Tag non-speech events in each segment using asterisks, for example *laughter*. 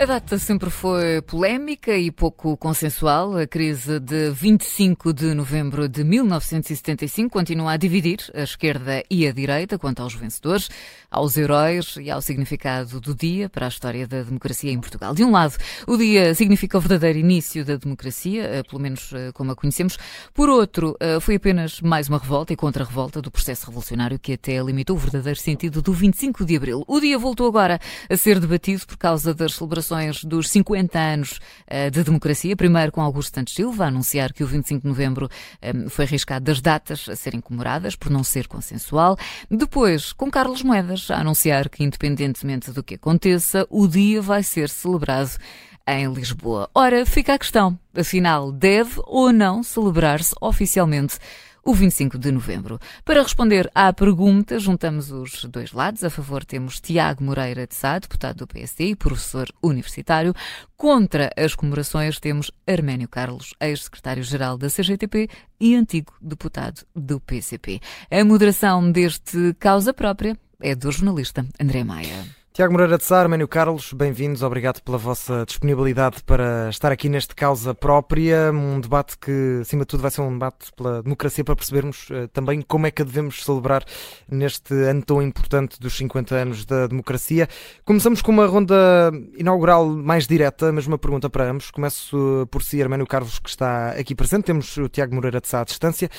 A data sempre foi polémica e pouco consensual. A crise de 25 de novembro de 1975 continua a dividir a esquerda e a direita quanto aos vencedores, aos heróis e ao significado do dia para a história da democracia em Portugal. De um lado, o dia significa o verdadeiro início da democracia, eh, pelo menos eh, como a conhecemos. Por outro, eh, foi apenas mais uma revolta e contra-revolta do processo revolucionário que até limitou o verdadeiro sentido do 25 de abril. O dia voltou agora a ser debatido por causa das celebrações dos 50 anos eh, de democracia, primeiro com Augusto Santos Silva, a anunciar que o 25 de novembro eh, foi arriscado das datas a serem comemoradas por não ser consensual. Depois, com Carlos Moedas, a anunciar que, independentemente do que aconteça, o dia vai ser celebrado em Lisboa. Ora, fica a questão, afinal, deve ou não celebrar-se oficialmente o 25 de novembro. Para responder à pergunta, juntamos os dois lados. A favor temos Tiago Moreira de Sá, deputado do PSD e professor universitário. Contra as comemorações temos Arménio Carlos, ex-secretário-geral da CGTP e antigo deputado do PCP. A moderação deste causa própria é do jornalista André Maia. Tiago Moreira de Sá, Arménio Carlos, bem-vindos, obrigado pela vossa disponibilidade para estar aqui neste Causa Própria, um debate que, acima de tudo, vai ser um debate pela democracia para percebermos uh, também como é que a devemos celebrar neste ano tão importante dos 50 anos da democracia. Começamos com uma ronda inaugural mais direta, mas uma pergunta para ambos. Começo por si, Arménio Carlos, que está aqui presente. Temos o Tiago Moreira de Sá à distância.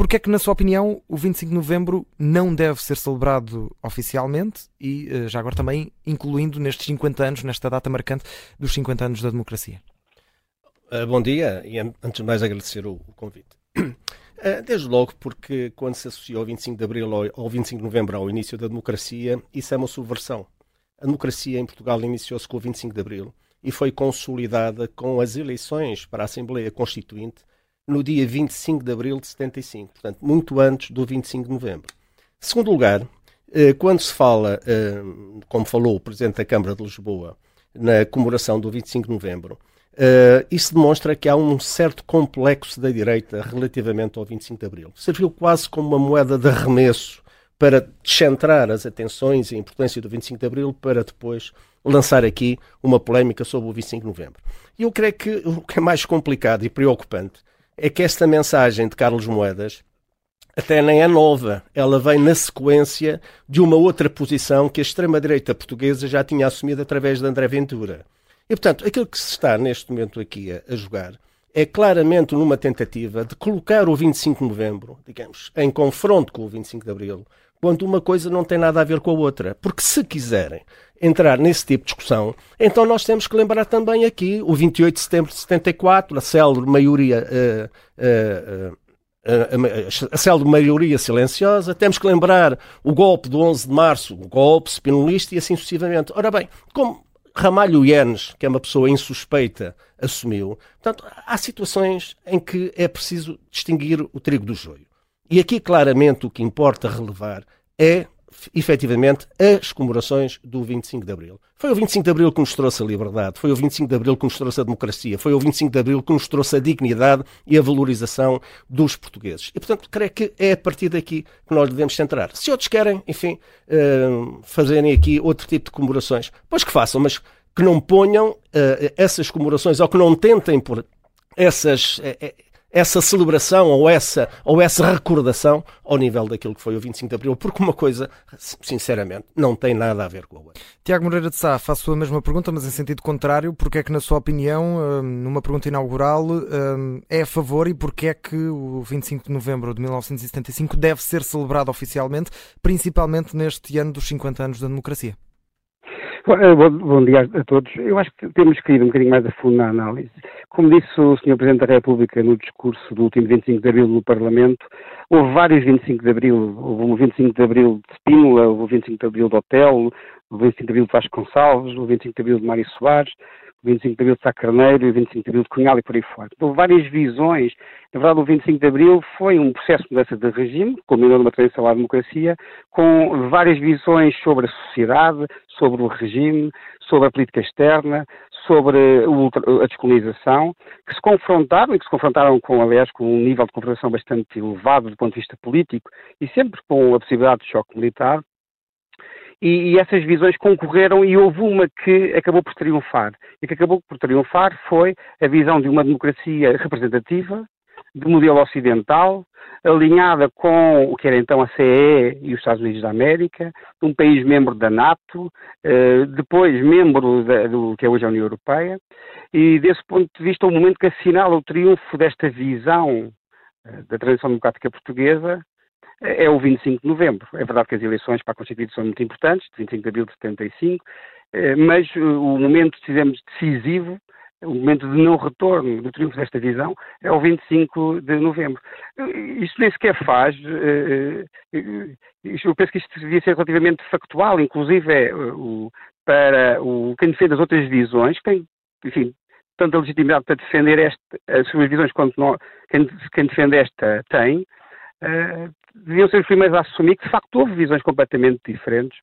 Porque é que, na sua opinião, o 25 de novembro não deve ser celebrado oficialmente e, eh, já agora também, incluindo nestes 50 anos, nesta data marcante dos 50 anos da democracia? Uh, bom dia e, antes de mais, agradecer o, convite. Uh, *clears throat* desde logo, porque quando se associou o 25 de abril ao, ao 25 de novembro ao início da democracia, isso é uma subversão. A democracia em Portugal iniciou-se com o 25 de abril e foi consolidada com as eleições para a Assembleia Constituinte no dia 25 de abril de 75, portanto, muito antes do 25 de novembro. Segundo lugar, eh, quando se fala, eh, como falou o Presidente da Câmara de Lisboa, na comemoração do 25 de novembro, eh, isso demonstra que há um certo complexo da direita relativamente ao 25 de abril. Serviu quase como uma moeda de arremesso para descentrar as atenções e a importância do 25 de abril para depois lançar aqui uma polémica sobre o 25 de novembro. E eu creio que o que é mais complicado e preocupante é que esta mensagem de Carlos Moedas até nem é nova. Ela vem na sequência de uma outra posição que a extrema-direita portuguesa já tinha assumido através de André Ventura. E, portanto, aquilo que se está neste momento aqui a, jogar é claramente numa tentativa de colocar o 25 de novembro, digamos, em confronto com o 25 de abril, quando uma coisa não tem nada a ver com a outra. Porque se quiserem entrar nesse tipo de discussão, então nós temos que lembrar também aqui o 28 de setembro de 74, a célebre maioria. Uh, uh, uh, a maioria silenciosa, temos que lembrar o golpe do 11 de março, o golpe spinolista e assim sucessivamente. Ora bem, como Ramalho Ienes, que é uma pessoa insuspeita, assumiu, portanto, há situações em que é preciso distinguir o trigo do joio. E aqui, claramente, o que importa relevar é efetivamente as comemorações do 25 de Abril. Foi o 25 de Abril que nos trouxe a liberdade, foi o 25 de Abril que nos trouxe a democracia, foi o 25 de Abril que nos trouxe a dignidade e a valorização dos portugueses. E, portanto, creio que é a partir daqui que nós devemos centrar. Se outros querem, enfim, uh, fazerem aqui outro tipo de comemorações, pois que façam, mas que não ponham uh, essas comemorações ou que não tentem por essas. Uh, essa celebração ou essa, ou essa recordação ao nível daquilo que foi o 25 de Abril, porque uma coisa, sinceramente, não tem nada a ver com a outra. Tiago Moreira de Sá, faço a mesma pergunta, mas em sentido contrário, porque é que, na sua opinião, hum, numa pergunta inaugural, hum, é a favor e porque é que o 25 de novembro de 1975 deve ser celebrado oficialmente, principalmente neste ano dos 50 anos da democracia? Bom, bom, dia a todos. Eu acho que temos que ir um bocadinho mais a fundo na análise. Como disse o Sr. Presidente da República no discurso do último 25 de Abril no Parlamento, houve vários 25 de Abril. Houve o 25 de Abril de Spínola, houve o 25 de Abril de Hotel, o 25 de Abril de Vasconcelos, o 25 de Abril de Mário Soares, 25 de Abril de Sá Carneiro e o 25 de Abril de Cunhal e por aí fora. Houve várias visões. Na verdade, o 25 de Abril foi um processo de mudança de regime, culminou numa transição à democracia, com várias visões sobre a sociedade, sobre o regime, sobre a política externa, sobre a descolonização, que se confrontaram e que se confrontaram com, aliás, com um nível de confrontação bastante elevado do ponto de vista político e sempre com a possibilidade de choque militar, e, e, essas visões concorreram e houve uma que acabou por triunfar. E que acabou por triunfar foi a visão de uma democracia representativa, de modelo ocidental, alinhada com o que era então a CE e os Estados Unidos da América, um país membro da NATO, eh, depois membro da, do que é hoje a União Europeia, e desse ponto de vista, o momento que assinala o triunfo desta visão eh, da transição democrática portuguesa é o 25 de novembro. É verdade que as eleições para a Constituição são muito importantes, 25 de abril de 75, eh, mas o momento, dizemos, decisivo o momento de não retorno do triunfo desta visão é o 25 de novembro. Isto nem sequer faz, eh, eh, eu penso que isto devia ser relativamente factual, inclusive é para o, quem defende as outras visões, quem, enfim, tanta legitimidade para defender esta, as suas visões quanto não, quem, quem, defende esta tem, deviam ser os primeiros a assumir que de facto houve visões completamente diferentes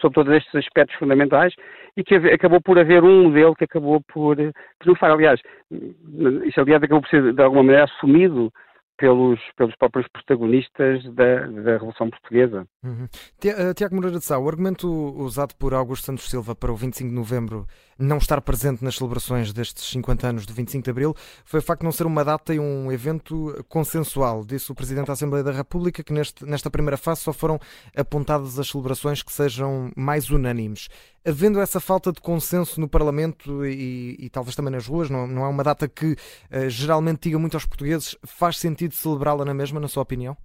sobre todos estes aspectos fundamentais e que acabou por haver um modelo que acabou por triunfar. Aliás, isso aliás acabou por ser de alguma maneira assumido pelos, pelos próprios protagonistas da, da Revolução Portuguesa. Uhum. Eh, Tiago Moreira de Sá, o argumento usado por Augusto Santos Silva para o 25 de novembro não estar presente nas celebrações destes 50 anos do 25 de abril foi o facto de não ser uma data e um evento consensual. Disse o Presidente da Assembleia da República que neste, nesta primeira fase só foram apontadas as celebrações que sejam mais unânimes. Havendo essa falta de consenso no Parlamento e, e talvez também nas ruas, não, não é uma data que uh, geralmente diga muito aos portugueses, faz sentido celebrá-la na mesma, na sua opinião?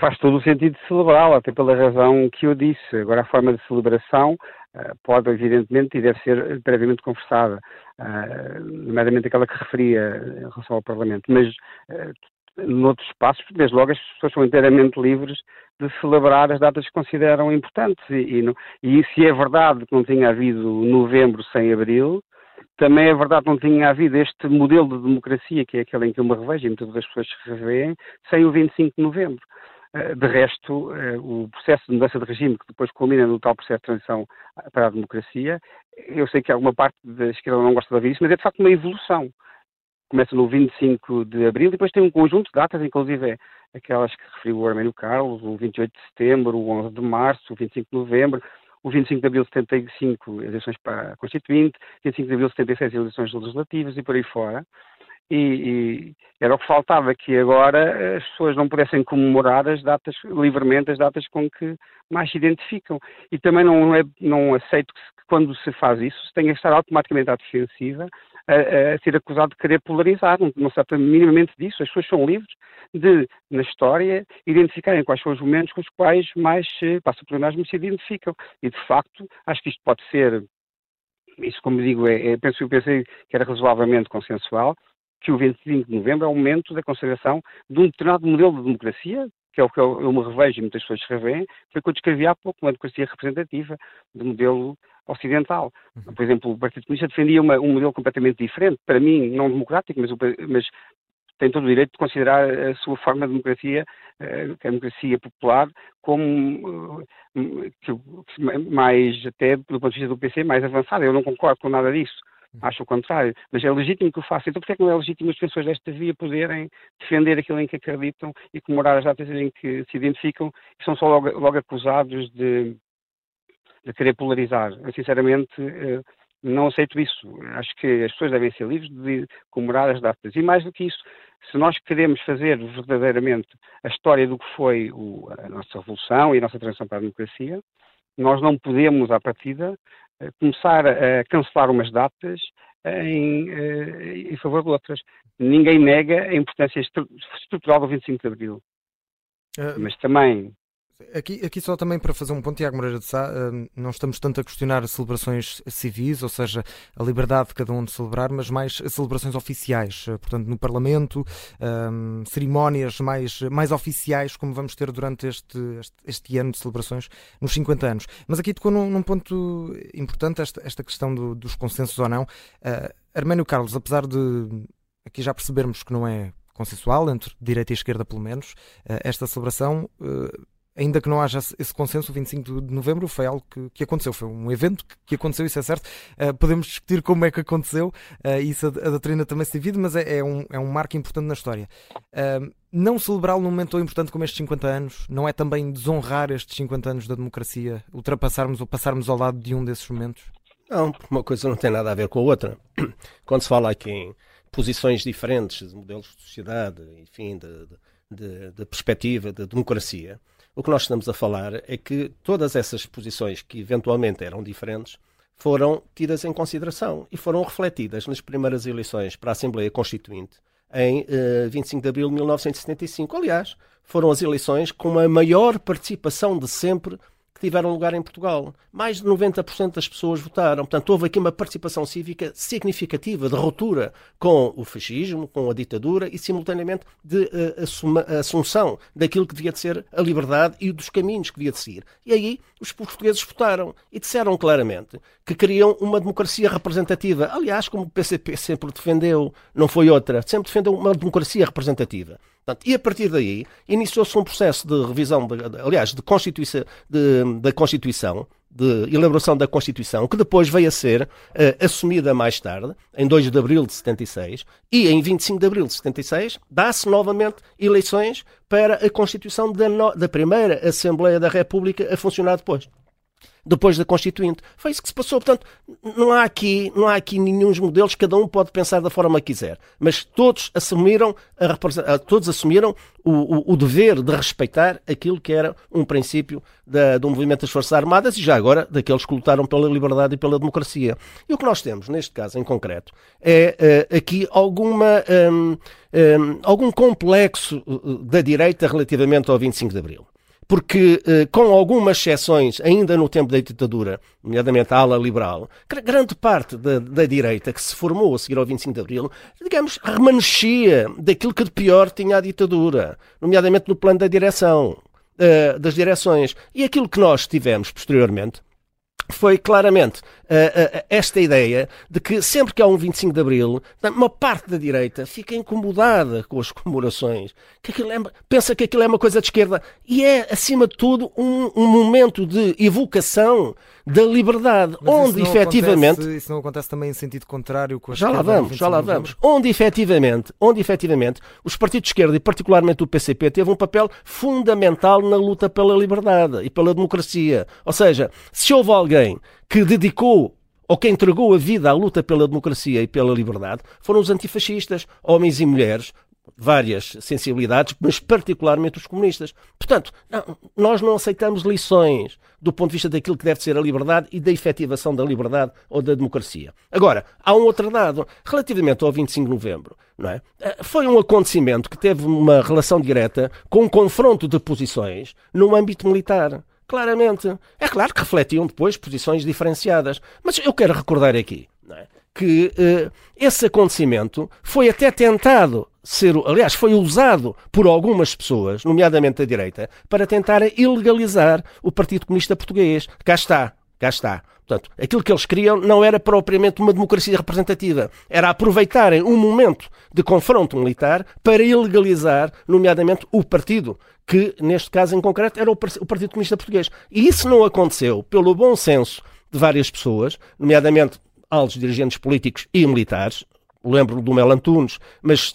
Faz todo o sentido celebrá-la, até pela razão que eu disse. Agora, a forma de celebração pode, evidentemente, e deve ser previamente conversada, uh, nomeadamente aquela que referia em relação ao Parlamento. Mas, uh, noutros espaços, desde logo, as pessoas são inteiramente livres de celebrar as datas que consideram importantes. E, e, e se é verdade que não tinha havido novembro sem abril, também é verdade que não tinha havido este modelo de democracia, que é aquele em que eu me revejo, e muitas das pessoas se revêem, sem o 25 de novembro. Eh, de resto, eh, o processo de mudança de regime, que depois culmina no tal processo de transição para a democracia, eu sei que alguma parte da esquerda não gosta de ouvir isso, mas é de facto uma evolução. Começa no 25 de abril e depois tem um conjunto de datas, inclusive é aquelas que referiu o Arménio Carlos, o 28 de setembro, o 11 de março, o 25 de novembro, o 25 de abril de 75, eleições para a Constituinte, 25 de abril de 76, eleições legislativas e por aí fora e, e, era o que faltava que agora as pessoas não pudessem comemorar as datas livremente, as datas com que mais se identificam. E também não, é, não aceito que, quando se faz isso se tenha que estar automaticamente à defensiva a, a ser acusado de querer polarizar. Não, não se trata minimamente disso. As pessoas são livres de, na história, identificarem quais são os momentos com os quais mais, passa por nós, se identificam. E, de facto, acho que isto pode ser isso, como digo, é, é, penso, eu pensei que era razoavelmente consensual, que o 25 de novembro é o momento da consagração de um determinado modelo de democracia, que é o que eu, eu me revejo e muitas pessoas se revêem, foi o que eu descrevi há pouco, uma democracia representativa, de modelo ocidental. Uhum. Por exemplo, o Partido Comunista defendia uma, um modelo completamente diferente, para mim não democrático, mas, mas tem todo o direito de considerar a sua forma de democracia, eh, a democracia popular, como eh, mais, até do ponto de vista do PC, mais avançada. Eu não concordo com nada disso. Acho o contrário. Mas é legítimo que o faça. Então, por é que não é legítimo as pessoas desta via poderem defender aquilo em que acreditam e comemorar as datas em que se identificam e são só logo, logo acusados de, de querer polarizar? Eu, sinceramente, eh, não aceito isso. Acho que as pessoas devem ser livres de comemorar as datas. E mais do que isso, se nós queremos fazer verdadeiramente a história do que foi o, a nossa revolução e a nossa transição para a democracia, nós não podemos, à partida, começar a cancelar umas datas em, eh, em favor de outras. Ninguém nega a importância estrutural do 25 de Abril. Mas também Aqui, aqui só também para fazer um ponto, Tiago Moreira de Sá, hum, não estamos tanto a questionar celebrações civis, ou seja, a liberdade de cada um de celebrar, mas mais celebrações oficiais, portanto, no Parlamento, um, cerimónias mais, mais oficiais, como vamos ter durante este, este, este, ano de celebrações, nos 50 anos. Mas aqui tocou num, num ponto importante, esta, esta questão do, dos consensos ou não. Uh, Arménio Carlos, apesar de aqui já percebermos que não é consensual entre direita e esquerda, pelo menos, uh, esta celebração. Ainda que não haja esse consenso, o 25 de novembro foi algo que, que aconteceu, foi um evento que, que aconteceu, isso é certo. Uh, podemos discutir como é que aconteceu, uh, isso a, a doutrina também se divide, mas é, é, um, é um marco importante na história. Uh, não celebrá-lo num momento tão importante como estes 50 anos não é também desonrar estes 50 anos da democracia, ultrapassarmos ou passarmos ao lado de um desses momentos? Não, uma coisa não tem nada a ver com a outra. *clears throat* Quando se fala aqui em posições diferentes, de modelos de sociedade, enfim, de, de, de perspectiva, de democracia, o que nós estamos a falar é que todas essas posições que eventualmente eram diferentes foram tidas em consideração e foram refletidas nas primeiras eleições para a Assembleia Constituinte em uh, 25 de abril de 1975. Aliás, foram as eleições com a maior participação de sempre tiveram lugar em Portugal. Mais de 90% das pessoas votaram. Portanto, houve aqui uma participação cívica significativa de ruptura com o fascismo, com a ditadura e, simultaneamente, de uh, assunção daquilo que devia de ser a liberdade e dos caminhos que devia de seguir. E aí os portugueses votaram e disseram claramente que queriam uma democracia representativa. Aliás, como o PCP sempre defendeu, não foi outra, sempre defendeu uma democracia representativa. Portanto, e a partir daí iniciou-se um processo de revisão, de, aliás, de Constituição, de, da Constituição, de elaboração da Constituição, que depois veio a ser uh, assumida mais tarde, em 2 de abril de 76, e em 25 de abril de 76 dá-se novamente eleições para a Constituição da, no, da primeira Assembleia da República a funcionar depois depois da Constituinte. Foi isso que se passou. Portanto, não há aqui, não há aqui nenhum modelos, cada um pode pensar da forma que quiser. Mas todos assumiram, a, todos assumiram o, o, o, dever de respeitar aquilo que era um princípio da, do movimento das Forças Armadas e já agora daqueles que lutaram pela liberdade e pela democracia. E o que nós temos, neste caso em concreto, é uh, aqui alguma, um, um, algum complexo uh, da direita relativamente ao 25 de Abril porque, eh, com algumas exceções, ainda no tempo da ditadura, nomeadamente a ala liberal, grande parte da, da, direita que se formou a seguir ao 25 de Abril, digamos, remanescia daquilo que de pior tinha a ditadura, nomeadamente no plano da direção, eh, das direções. E aquilo que nós tivemos posteriormente foi claramente uh, uh, esta ideia de que sempre que há um 25 de Abril, uma parte da direita fica incomodada com as *laughs* comemorações, que é, pensa que aquilo é uma coisa de esquerda e é, acima de tudo, um, um momento de evocação da liberdade, Mas onde isso efetivamente. Acontece, isso não acontece também em sentido contrário com a Já lá vamos, já lá vamos. Onde efetivamente, onde efetivamente os partidos de esquerda, e particularmente o PCP, teve um papel fundamental na luta pela liberdade e pela democracia. Ou seja, se houve alguém que dedicou ou que entregou a vida à luta pela democracia e pela liberdade foram os antifascistas, homens e mulheres, várias sensibilidades, mas particularmente os comunistas. Portanto, não, nós não aceitamos lições do ponto de vista daquilo que deve ser a liberdade e da efetivação da liberdade ou da democracia. Agora, há um outro dado, relativamente ao 25 de novembro, não é? Eh, foi um acontecimento que teve uma relação direta com um confronto de posições no âmbito militar. Claramente. É claro que refletiam depois posições diferenciadas. Mas eu quero recordar aqui é? que uh, esse acontecimento foi até tentado ser, aliás, foi usado por algumas pessoas, nomeadamente da direita, para tentar ilegalizar o Partido Comunista Português. Cá está, cá está. Portanto, aquilo que eles queriam não era propriamente uma democracia representativa, era aproveitarem um momento de confronto militar para ilegalizar, nomeadamente, o partido, que neste caso em concreto era o Partido Comunista Português. E isso não aconteceu pelo bom senso de várias pessoas, nomeadamente altos dirigentes políticos e militares, lembro do Mel Antunes, mas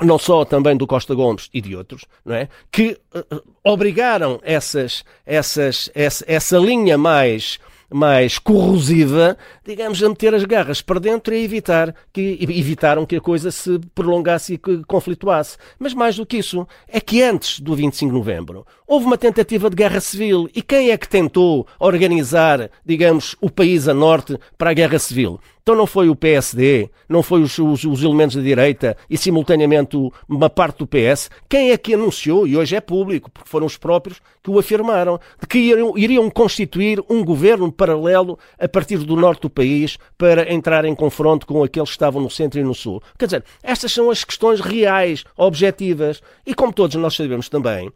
não só também do Costa Gomes e de outros, não é? Que uh, obrigaram essas, essas, essa, essa linha mais mais corrosiva, digamos, a meter as garras para dentro e evitar que, evitaram que a coisa se prolongasse e que conflituasse. Mas mais do que isso, é que antes do 25 de novembro houve uma tentativa de guerra civil. E quem é que tentou organizar, digamos, o país a norte para a guerra civil? Então não foi o PSD, não foi os, os, os, elementos da direita e simultaneamente uma parte do PS. Quem é que anunciou, e hoje é público, porque foram os próprios que o afirmaram, de que iriam, iriam constituir um governo paralelo a partir do norte do país para entrar em confronto com aqueles que estavam no centro e no sul. Quer dizer, estas são as questões reais, objetivas. E como todos nós sabemos também,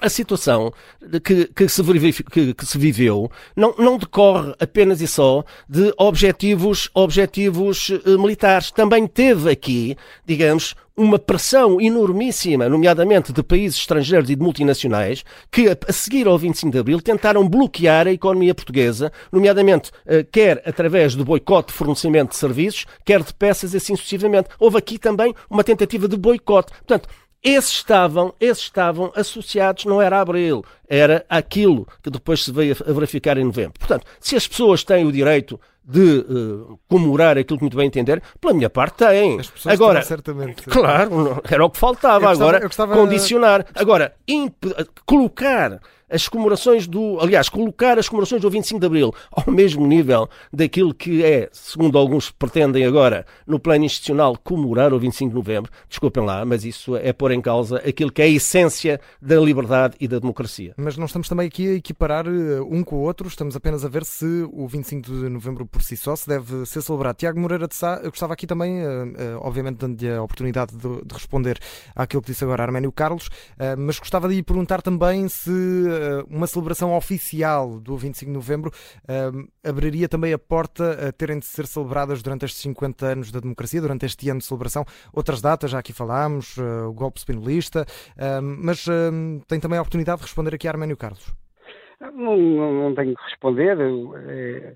a situação que, que, se, que, que se viveu não, não, decorre apenas e só de objetivos, objetivos uh, militares. Também teve aqui, digamos, uma pressão enormíssima, nomeadamente de países estrangeiros e de multinacionais, que a seguir ao 25 de Abril tentaram bloquear a economia portuguesa, nomeadamente uh, quer através do boicote de fornecimento de serviços, quer de peças, assim sucessivamente. Houve aqui também uma tentativa de boicote. Portanto, esses estavam, esses estavam associados, não era a Abril, era aquilo que depois se veio a verificar em novembro. Portanto, se as pessoas têm o direito de uh, comemorar aquilo que muito bem entender, pela minha parte tem. Agora, certamente. Claro, era o que faltava. Gostava, Agora, gostava... condicionar. Agora, colocar as comemorações do. Aliás, colocar as comemorações do 25 de Abril *laughs* ao mesmo nível daquilo que é, segundo alguns pretendem agora, no plano institucional, comemorar o 25 de Novembro, desculpem lá, mas isso é pôr em causa aquilo que é a essência da liberdade e da democracia. Mas não estamos também aqui a equiparar eh, um com o outro, estamos apenas a ver se o 25 de Novembro por si só se deve ser celebrado. Tiago Moreira de Sá, eu gostava aqui também, eh, eh, obviamente, dando-lhe a oportunidade de, responder àquilo que disse agora Arménio Carlos, mas gostava de lhe perguntar também se uma celebração oficial do 25 de novembro abriria também a porta a terem de ser celebradas durante estes 50 anos da democracia, durante este ano de celebração. Outras datas, já aqui falámos, uh, o golpe spinolista, mas tem também a oportunidade de responder aqui a Arménio Carlos. Não, não, não, tenho que responder, é,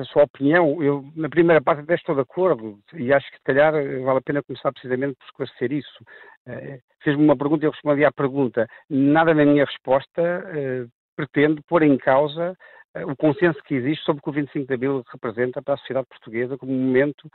a sua opinião. Eu, na primeira parte, até estou de acordo e acho que, se calhar, vale a pena começar precisamente por esclarecer isso. É, Fez-me uma pergunta e eu respondi à pergunta. Nada na minha resposta é, pretende pôr em causa é, o consenso que existe sobre o que o 25 de Abril representa para a sociedade portuguesa como um momento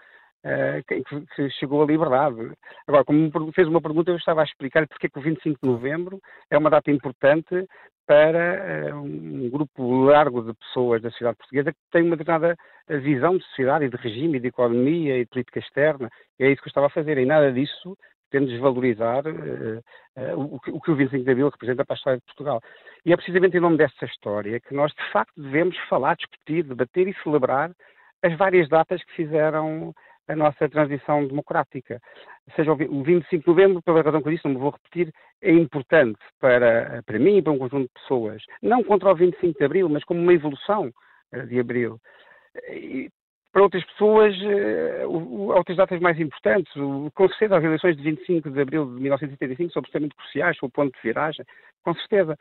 que, que, chegou à liberdade. Agora, como fez uma pergunta, eu estava a explicar porque é que o 25 de novembro é uma data importante para uh, um grupo largo de pessoas da sociedade portuguesa que tem uma determinada visão de sociedade e de regime e de economia e de política externa. E é isso que eu estava a fazer. E nada disso tendo desvalorizar uh, uh, o, que, o, que, o 25 de Abril representa para a história de Portugal. E é precisamente em nome dessa história que nós, de facto, devemos falar, discutir, debater e celebrar as várias datas que fizeram a nossa transição democrática. Seja, o 25 de novembro, pela razão que eu disse, não me vou repetir, é importante para, para mim e para um conjunto de pessoas. Não contra o 25 de abril, mas como uma evolução eh, de abril. E, para outras pessoas, uh, outras datas mais importantes, com certeza as eleições de 25 de abril de 1975 são absolutamente cruciais, são o ponto de viragem, com certeza.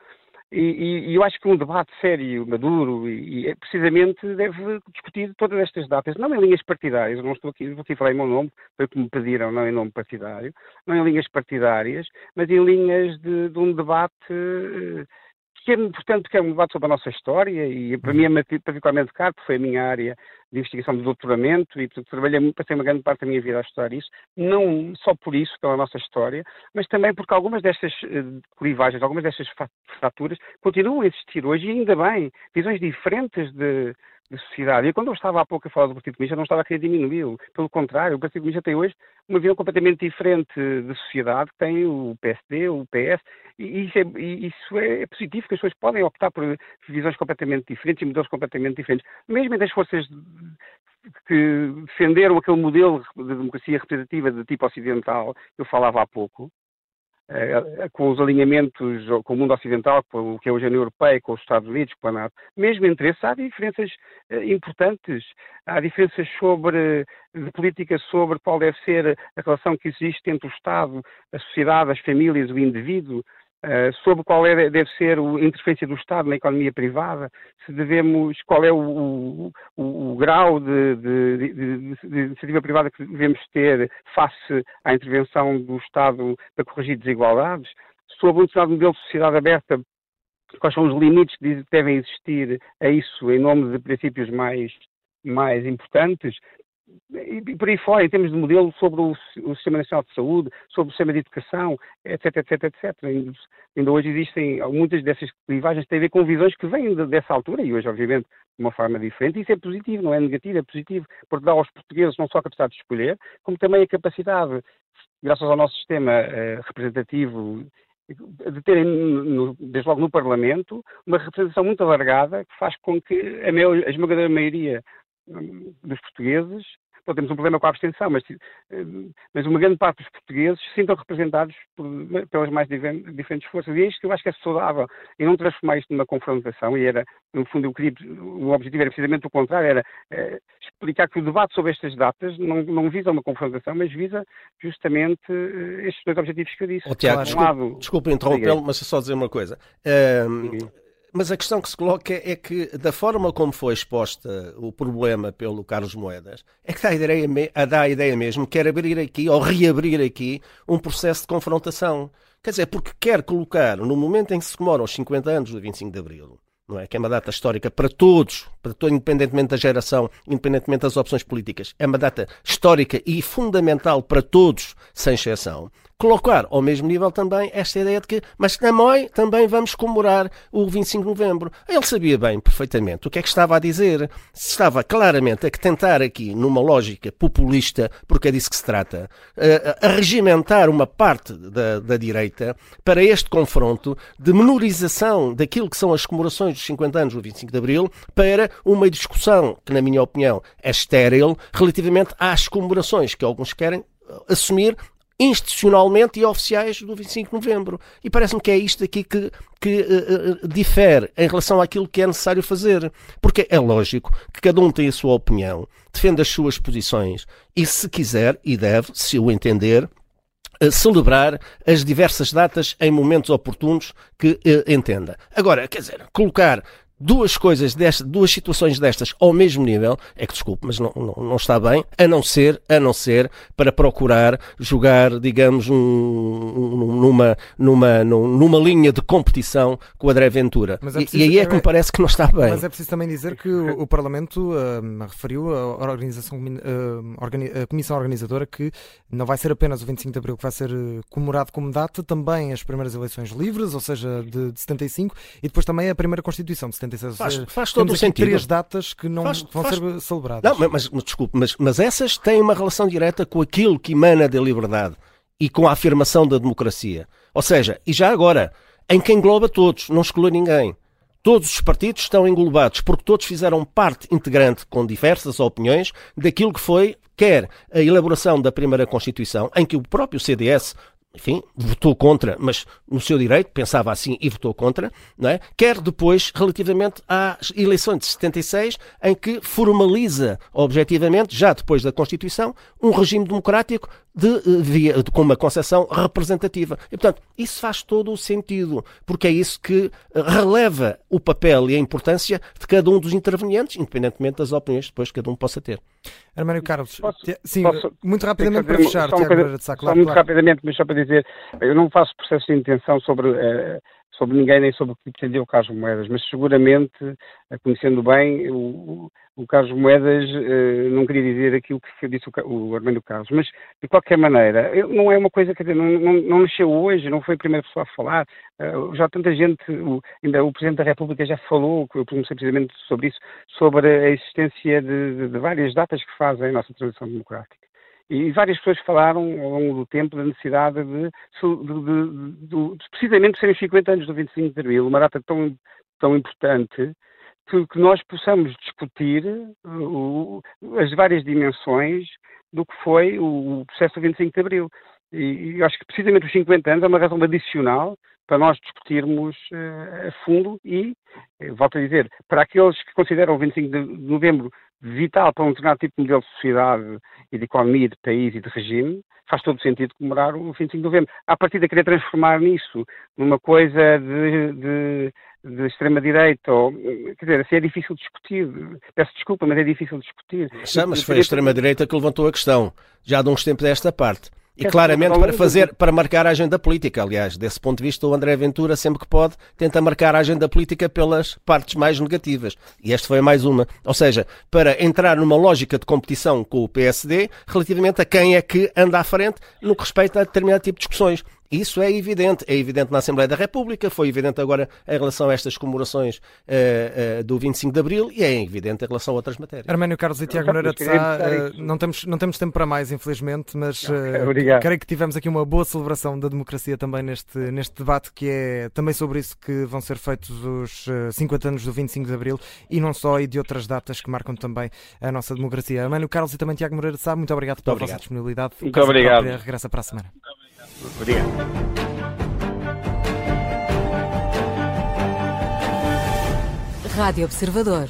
E, e, e, eu acho que um debate sério, maduro, e, e, é precisamente deve discutir todas estas datas, não em linhas partidárias, não estou aqui, vou aqui falar em meu nome, foi o que me pediram, não em nome partidário, não em linhas partidárias, mas em linhas de, de um debate uh, que é importante porque é um debate sobre a nossa história e para mim é particularmente caro, porque foi a minha área de investigação de doutoramento e portanto, trabalhei, passei uma grande parte da minha vida a estudar isso, não só por isso, pela nossa história, mas também porque algumas destas uh, clivagens, algumas destas fraturas continuam a existir hoje e ainda bem, visões diferentes de, de sociedade. E quando eu estava há pouco a falar do Partido Comunista, não estava a querer diminuí-lo. Pelo contrário, o Partido Comunista tem hoje uma visão completamente diferente de sociedade, tem o PSD, o PS, e isso é, isso é positivo, que as pessoas podem optar por visões completamente diferentes e modelos completamente diferentes. Mesmo entre as forças que defenderam aquele modelo de democracia representativa de tipo ocidental, eu falava há pouco, eh, com os alinhamentos com o mundo ocidental, com o que é hoje a União Europeia, com os Estados Unidos, com a NATO, mesmo entre esses há diferenças eh, importantes. Há diferenças sobre, de política sobre qual deve ser a relação que existe entre o Estado, a sociedade, as famílias, o indivíduo, Uh, sobre qual é, deve ser a interferência do Estado na economia privada, se devemos, qual é o, o, o grau de, de, de, de, iniciativa privada que devemos ter face à intervenção do Estado para corrigir desigualdades, sobre um determinado modelo de sociedade aberta, quais são os limites que devem existir a isso em nome de princípios mais, mais importantes, e por aí fora, em termos de modelo sobre o, o, Sistema Nacional de Saúde, sobre o Sistema de Educação, etc, etc, etc. Ainda, ainda hoje existem muitas dessas clivagens que têm a ver com visões que vêm de, dessa altura e hoje, obviamente, de uma forma diferente. Isso é positivo, não é negativo, é positivo, porque dá aos portugueses não só a capacidade de escolher, como também a capacidade, graças ao nosso sistema eh, representativo de terem, no, desde logo no Parlamento, uma representação muito alargada que faz com que a, maior, a esmagadora maioria dos portugueses, então temos um problema com a abstenção, mas, eh, mas uma grande parte dos portugueses se sintam representados por, pelas mais diferentes forças. E é isto que eu acho que é saudável, e não transformar isto numa confrontação, e era, no fundo, eu queria, o objetivo era precisamente o contrário, era é, explicar que o debate sobre estas datas não, não visa uma confrontação, mas visa justamente eh, estes dois objetivos que eu disse. Oh, Tiago, desculpe, lado, desculpe interrompê-lo, mas só dizer uma coisa. Mas a questão que se coloca é que, da forma como foi exposta o problema pelo Carlos Moedas, é que dá a ideia, dá a ideia mesmo que quer abrir aqui, ou reabrir aqui, um processo de confrontação. Quer dizer, porque quer colocar, no momento em que se comemoram os 50 anos do 25 de Abril, não é? que é uma data histórica para todos, para todo, independentemente da geração, independentemente das opções políticas, é uma data histórica e fundamental para todos, sem exceção colocar ao mesmo nível também esta ideia de que, mas na MOI também vamos comemorar o 25 de novembro. Ele sabia bem, perfeitamente, o que é que estava a dizer. Estava claramente a tentar aqui, numa lógica populista, porque é disso que se trata, a, a regimentar uma parte da, da direita para este confronto de menorização daquilo que são as comemorações dos 50 anos do 25 de Abril para uma discussão que, na minha opinião, é estéril relativamente às comemorações que alguns querem assumir institucionalmente e oficiais do 25 de novembro. E parece-me que é isto aqui que, que uh, difere em relação àquilo que é necessário fazer. Porque é lógico que cada um tem a sua opinião, defende as suas posições e, se quiser e deve, se o entender, uh, celebrar as diversas datas em momentos oportunos que entenda. Agora, quer dizer, colocar duas coisas destas, duas situações destas ao mesmo nível, é que desculpe, mas não, não, não, está bem, a não ser, a não ser para procurar jogar, digamos, um, um, numa, numa, numa linha de competição com o André Ventura. É preciso, e, aí é que me parece que não está bem. Mas é preciso também dizer que o, o Parlamento uh, referiu a, organização, uh, organi a Comissão Organizadora que não vai ser apenas o 25 de Abril que vai ser uh, comemorado como data, também as primeiras eleições livres, ou seja, de, de 75, e depois também a primeira Constituição de 75. Faz, faz todo o sentido. três datas que não faz, vão faz... ser celebradas. Não, mas, mas desculpe, mas, mas essas têm uma relação direta com aquilo que emana da liberdade e com a afirmação da democracia. Ou seja, e já agora, em que engloba todos, não exclui ninguém. Todos os partidos estão englobados porque todos fizeram parte integrante com diversas opiniões daquilo que foi quer a elaboração da primeira Constituição, em que o próprio CDS enfim, votou contra, mas no seu direito, pensava assim e votou contra, não é? quer depois relativamente às eleições de 76, em que formaliza objetivamente, já depois da Constituição, um regime democrático de, eh, de, com uma concepção representativa. E, portanto, isso faz todo o sentido, porque é isso que eh, releva o papel e a importância de cada um dos intervenientes, independentemente das opiniões que depois cada um possa ter. Armário Carlos, posso, sim, posso, muito rapidamente para fechar, só, coisa, só claro, muito claro. rapidamente, mas só para dizer, eu não faço processo de intenção sobre uh, sobre ninguém nem sobre o que pretendia o Carlos Moedas, mas seguramente, eh, conhecendo bem, o, o Carlos Moedas uh, não queria dizer aquilo que disse o, o Armando Carlos, mas de qualquer maneira, não é uma coisa, dizer, não, não, não nasceu hoje, não foi a primeira pessoa a falar, uh, já tanta gente, o, ainda o Presidente da República já falou, eu pronunciei precisamente sobre isso, sobre a existência de, de, de várias datas que fazem a nossa transição democrática. E várias pessoas falaram ao longo do tempo da necessidade de, de, de, de precisamente serem 50 anos do 25 de Abril, uma data tão, tão importante, que, que nós possamos discutir uh, as várias dimensões do que foi o, o processo do 25 de Abril. E, e acho que precisamente os 50 anos é uma razão adicional para nós discutirmos uh, a fundo e, volto a dizer, para aqueles que consideram o 25 de novembro vital para um determinado tipo de modelo de sociedade e de economia, de país e de regime, faz todo sentido comemorar o 25 de novembro. A partir de querer transformar nisso numa coisa de, de, de extrema-direita, quer dizer, assim é difícil discutir. Peço desculpa, mas é difícil discutir. Mas foi a extrema-direita que levantou a questão, já de uns tempos desta parte. E claramente para fazer, para marcar a agenda política. Aliás, desse ponto de vista, o André Ventura, sempre que pode, tenta marcar a agenda política pelas partes mais negativas. E esta foi mais uma. Ou seja, para entrar numa lógica de competição com o PSD, relativamente a quem é que anda à frente no que respeita a determinado tipo de discussões. Isso é evidente. É evidente na Assembleia da República, foi evidente agora em relação a estas comemorações uh, uh, do 25 de Abril e é evidente em relação a outras matérias. Arménio Carlos e Tiago Moreira de Sá, uh, não, temos, não temos tempo para mais, infelizmente, mas creio que tivemos aqui uma boa celebração da democracia também neste, neste debate, que é também sobre isso que vão ser feitos os 50 anos do 25 de Abril e não só, e de outras datas que marcam também a nossa democracia. Arménio Carlos e também Tiago Moreira de Sá, muito obrigado pela vossa disponibilidade. Muito obrigado. Regressa para a semana. Obrigado. Rádio Observador.